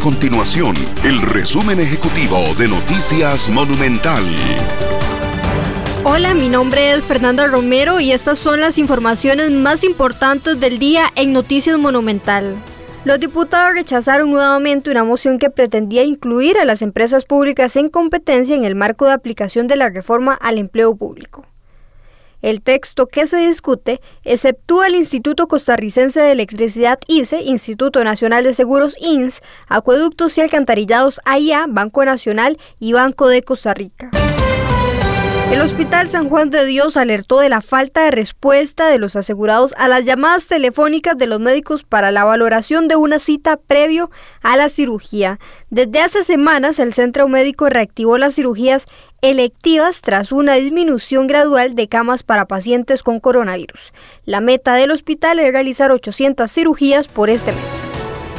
continuación el resumen ejecutivo de Noticias Monumental. Hola, mi nombre es Fernanda Romero y estas son las informaciones más importantes del día en Noticias Monumental. Los diputados rechazaron nuevamente una moción que pretendía incluir a las empresas públicas en competencia en el marco de aplicación de la reforma al empleo público. El texto que se discute exceptúa al Instituto Costarricense de Electricidad ICE, Instituto Nacional de Seguros INS, Acueductos y Alcantarillados AIA, Banco Nacional y Banco de Costa Rica. El Hospital San Juan de Dios alertó de la falta de respuesta de los asegurados a las llamadas telefónicas de los médicos para la valoración de una cita previo a la cirugía. Desde hace semanas el centro médico reactivó las cirugías electivas tras una disminución gradual de camas para pacientes con coronavirus. La meta del hospital es realizar 800 cirugías por este mes.